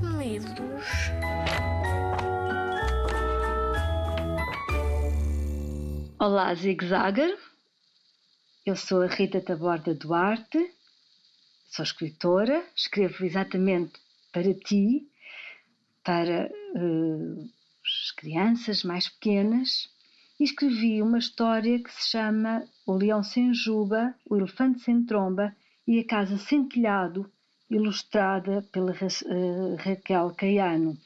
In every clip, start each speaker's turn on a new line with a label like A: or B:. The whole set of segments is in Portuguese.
A: Desmelidos.
B: Olá, Zig Zagger. Eu sou a Rita Taborda Duarte, sou escritora, escrevo exatamente para ti, para uh, as crianças mais pequenas, e escrevi uma história que se chama O Leão Sem Juba, O Elefante Sem Tromba e A Casa Sem Telhado, ilustrada pela uh, Raquel Caiano.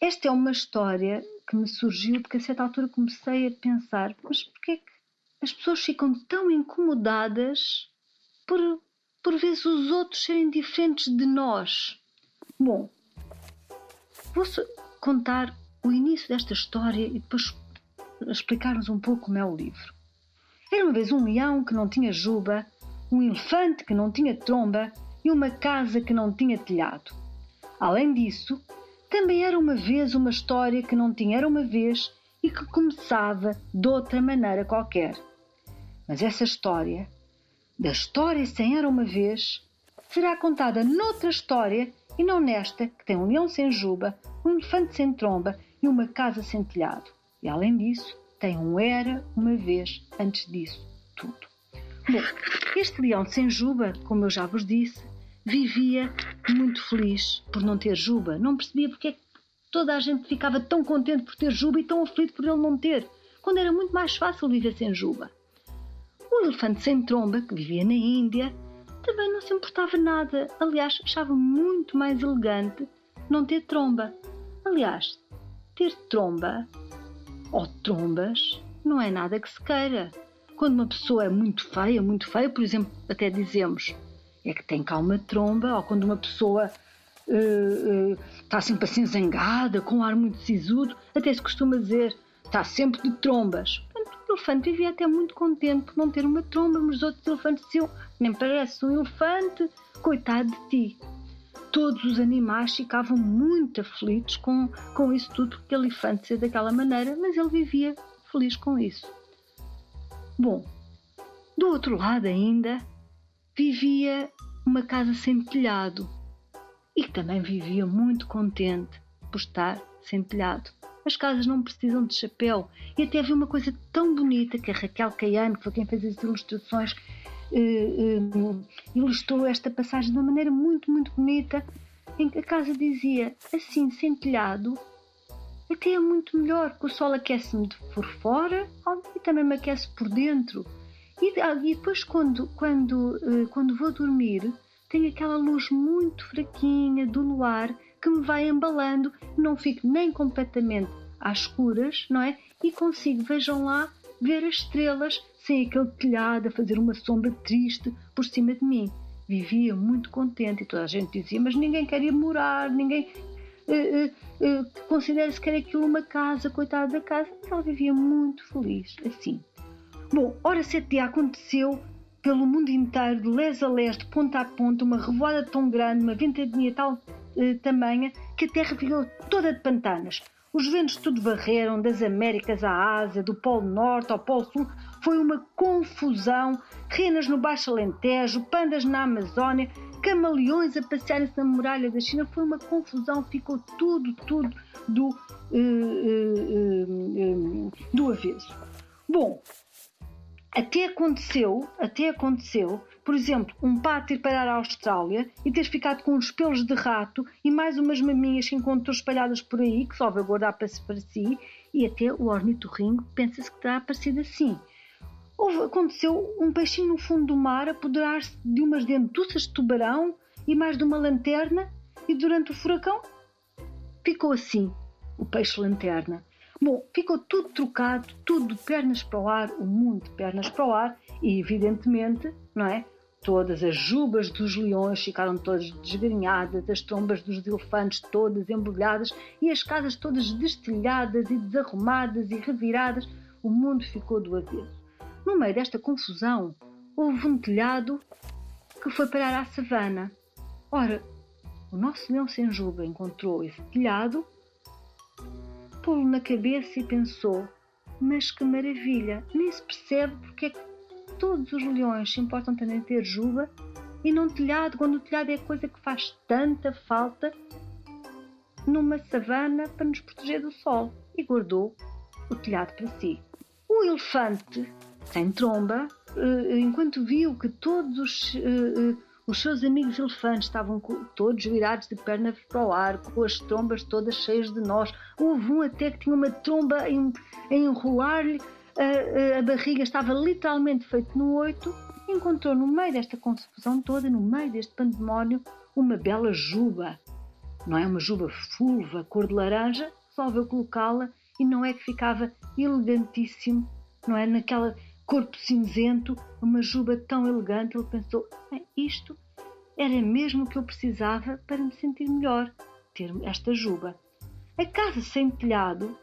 B: Esta é uma história que me surgiu porque a certa altura comecei a pensar, mas porquê que as pessoas ficam tão incomodadas por, por vezes os outros serem diferentes de nós? Bom, vou contar o início desta história e depois explicar-nos um pouco como é o livro. Era uma vez um leão que não tinha juba, um elefante que não tinha tromba e uma casa que não tinha telhado. Além disso, também era uma vez uma história que não tinha era uma vez e que começava de outra maneira qualquer. Mas essa história, da história sem era uma vez, será contada noutra história e não nesta que tem um leão sem juba, um elefante sem tromba e uma casa sem telhado. E além disso, tem um era uma vez antes disso tudo. Bom, este leão sem juba, como eu já vos disse, vivia muito feliz por não ter juba. Não percebia porque é que toda a gente ficava tão contente por ter juba e tão aflito por ele não ter, quando era muito mais fácil viver sem juba. O elefante sem tromba, que vivia na Índia, também não se importava nada. Aliás, achava muito mais elegante não ter tromba. Aliás, ter tromba ou trombas não é nada que se queira. Quando uma pessoa é muito feia, muito feia, por exemplo, até dizemos é que tem cá uma tromba, ou quando uma pessoa uh, uh, está sempre assim zangada, com um ar muito sisudo, até se costuma dizer está sempre de trombas. O elefante vivia até muito contente por não ter uma tromba, mas os outros elefantes diziam: Nem parece um elefante, coitado de ti. Todos os animais ficavam muito aflitos com, com isso tudo, porque o elefante ser daquela maneira, mas ele vivia feliz com isso. Bom, do outro lado ainda vivia uma casa sem telhado e que também vivia muito contente por estar sem telhado. As casas não precisam de chapéu. E até havia uma coisa tão bonita que a Raquel Caiano, que foi quem fez as ilustrações, eh, eh, ilustrou esta passagem de uma maneira muito, muito bonita, em que a casa dizia assim, sem telhado, até é muito melhor, que o sol aquece-me por fora e também me aquece por dentro. E, ah, e depois, quando, quando, eh, quando vou dormir, tenho aquela luz muito fraquinha do luar que me vai embalando, não fico nem completamente às escuras, não é? E consigo, vejam lá, ver as estrelas sem aquele telhado a fazer uma sombra triste por cima de mim. Vivia muito contente e toda a gente dizia: Mas ninguém quer ir morar, ninguém. Uh, uh, uh, Considera-se que era aquilo uma casa, coitada da casa. Ela vivia muito feliz, assim. Bom, ora, sete dia aconteceu pelo mundo inteiro, de les a les, de ponta a ponta, uma revoada tão grande, uma ventania tal eh, tamanha, que a terra ficou toda de pantanas. Os ventos tudo varreram, das Américas à Ásia, do Polo Norte ao Polo Sul. Foi uma confusão. Renas no Baixo Alentejo, pandas na Amazónia, camaleões a passearem-se na muralha da China. Foi uma confusão, ficou tudo, tudo do, uh, uh, uh, do avesso. Bom, até aconteceu, até aconteceu, por exemplo, um pato ir parar à Austrália e ter ficado com uns pelos de rato e mais umas maminhas que encontrou espalhadas por aí, que só vai guardar para, para si, e até o ornitorrinco pensa-se que terá aparecido assim. Houve, aconteceu um peixinho no fundo do mar apoderar-se de umas dentuças de tubarão e mais de uma lanterna, e durante o furacão ficou assim, o peixe-lanterna. Bom, ficou tudo trocado, tudo de pernas para o ar, o mundo de pernas para o ar, e evidentemente, não é? Todas as jubas dos leões ficaram todas desgrenhadas, as trombas dos elefantes todas embrulhadas e as casas todas destelhadas e desarrumadas e reviradas. O mundo ficou do avesso. No meio desta confusão, houve um telhado que foi parar à savana. Ora, o nosso leão sem juba encontrou esse telhado pô-lo na cabeça e pensou: Mas que maravilha! Nem se percebe porque é que todos os leões se importam também ter juba e num telhado, quando o telhado é a coisa que faz tanta falta numa savana para nos proteger do sol. E guardou o telhado para si. O elefante, sem tromba, eh, enquanto viu que todos os, eh, eh, seus amigos elefantes estavam todos virados de pernas para o ar, com as trombas todas cheias de nós, houve um até que tinha uma tromba a enrolar-lhe a, a barriga, estava literalmente feito no oito, encontrou no meio desta confusão toda, no meio deste pandemónio, uma bela juba. Não é uma juba fulva, cor de laranja, resolveu colocá-la e não é que ficava elegantíssimo, não é? Naquela corpo cinzento, uma juba tão elegante, ele pensou: isto era mesmo o que eu precisava para me sentir melhor, ter esta juba. A casa sem telhado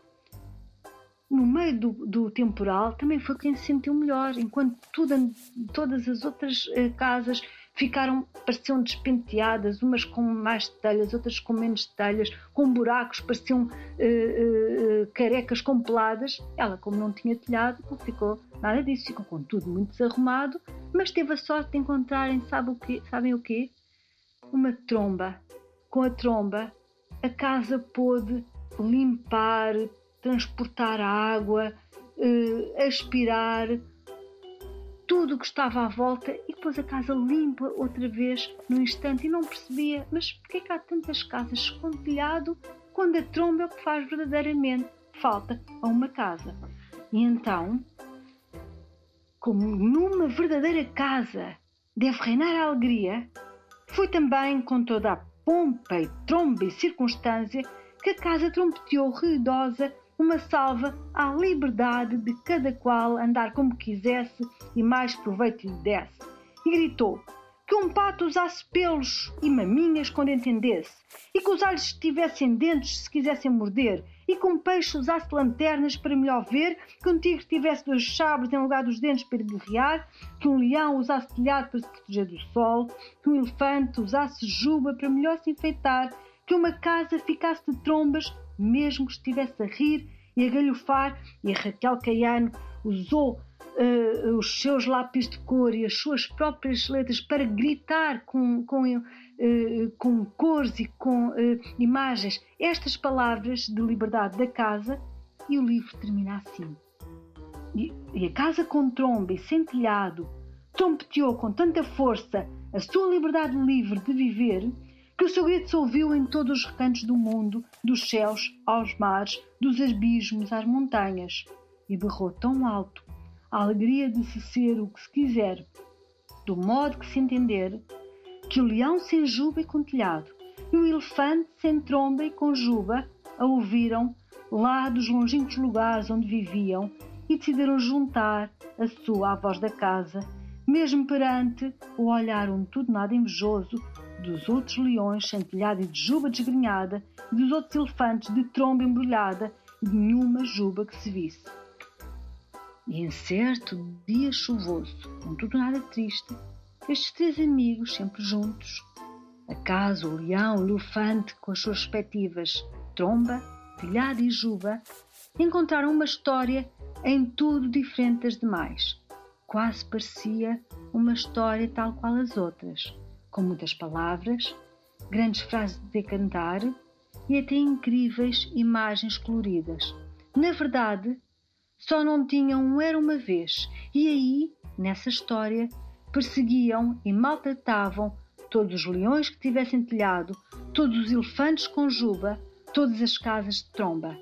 B: no meio do, do, temporal, também foi quem se sentiu melhor, enquanto tudo, todas as outras uh, casas ficaram, pareciam despenteadas, umas com mais telhas, outras com menos telhas, com buracos, pareciam uh, uh, carecas com peladas. Ela, como não tinha telhado, não ficou nada disso, ficou com tudo muito desarrumado, mas teve a sorte de encontrarem, sabe o quê? sabem o quê? Uma tromba. Com a tromba, a casa pôde limpar, transportar água, uh, aspirar tudo o que estava à volta e depois a casa limpa outra vez no instante e não percebia, mas porquê que há tantas casas com telhado quando a tromba é o que faz verdadeiramente falta a uma casa? E então, como numa verdadeira casa deve reinar a alegria, foi também com toda a pompa e tromba e circunstância que a casa trompeteou ruidosa uma salva à liberdade de cada qual andar como quisesse e mais proveito lhe desse. E gritou que um pato usasse pelos e maminhas quando entendesse, e que os alhos tivessem dentes se quisessem morder, e que um peixe usasse lanternas para melhor ver, que um tigre tivesse dois sabres em lugar dos dentes para guerrear, que um leão usasse telhado para se proteger do sol, que um elefante usasse juba para melhor se enfeitar, que uma casa ficasse de trombas mesmo que estivesse a rir e a galhofar, e a Raquel Caiano usou uh, os seus lápis de cor e as suas próprias letras para gritar com, com, uh, com cores e com uh, imagens estas palavras de liberdade da casa, e o livro termina assim. E, e a casa com tromba e sem telhado trompeteou com tanta força a sua liberdade livre de viver que o seu grito se ouviu em todos os recantos do mundo, dos céus aos mares, dos abismos às montanhas, e berrou tão alto a alegria de se ser o que se quiser, do modo que se entender, que o leão sem juba e com telhado, e o elefante sem tromba e com juba, a ouviram lá dos longínquos lugares onde viviam e decidiram juntar a sua à voz da casa, mesmo perante o olhar um tudo nada invejoso dos outros leões sem telhado e de juba desgrenhada, e dos outros elefantes de tromba embrulhada, e de nenhuma juba que se visse. E em certo dia chuvoso, com tudo nada triste, estes três amigos, sempre juntos, a casa, o leão, o elefante, com as suas respectivas tromba, telhado e juba, encontraram uma história em tudo diferente das demais. Quase parecia uma história tal qual as outras com muitas palavras, grandes frases de decantar e até incríveis imagens coloridas. Na verdade, só não tinham um era uma vez, e aí, nessa história, perseguiam e maltratavam todos os leões que tivessem telhado, todos os elefantes com juba, todas as casas de tromba.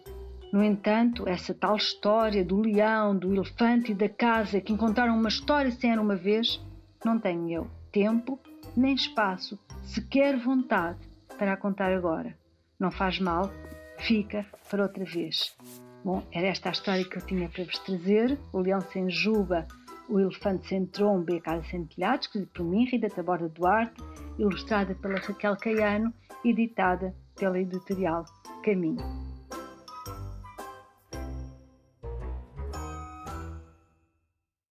B: No entanto, essa tal história do leão, do elefante e da casa que encontraram uma história sem era uma vez, não tenho eu tempo nem espaço, sequer vontade para a contar agora. Não faz mal, fica para outra vez. Bom, era esta a história que eu tinha para vos trazer. O leão sem juba, o elefante sem tromba e a casa sem telhado, escrito por mim, Rita Taborda Duarte, ilustrada pela Raquel Caiano, editada pela editorial Caminho.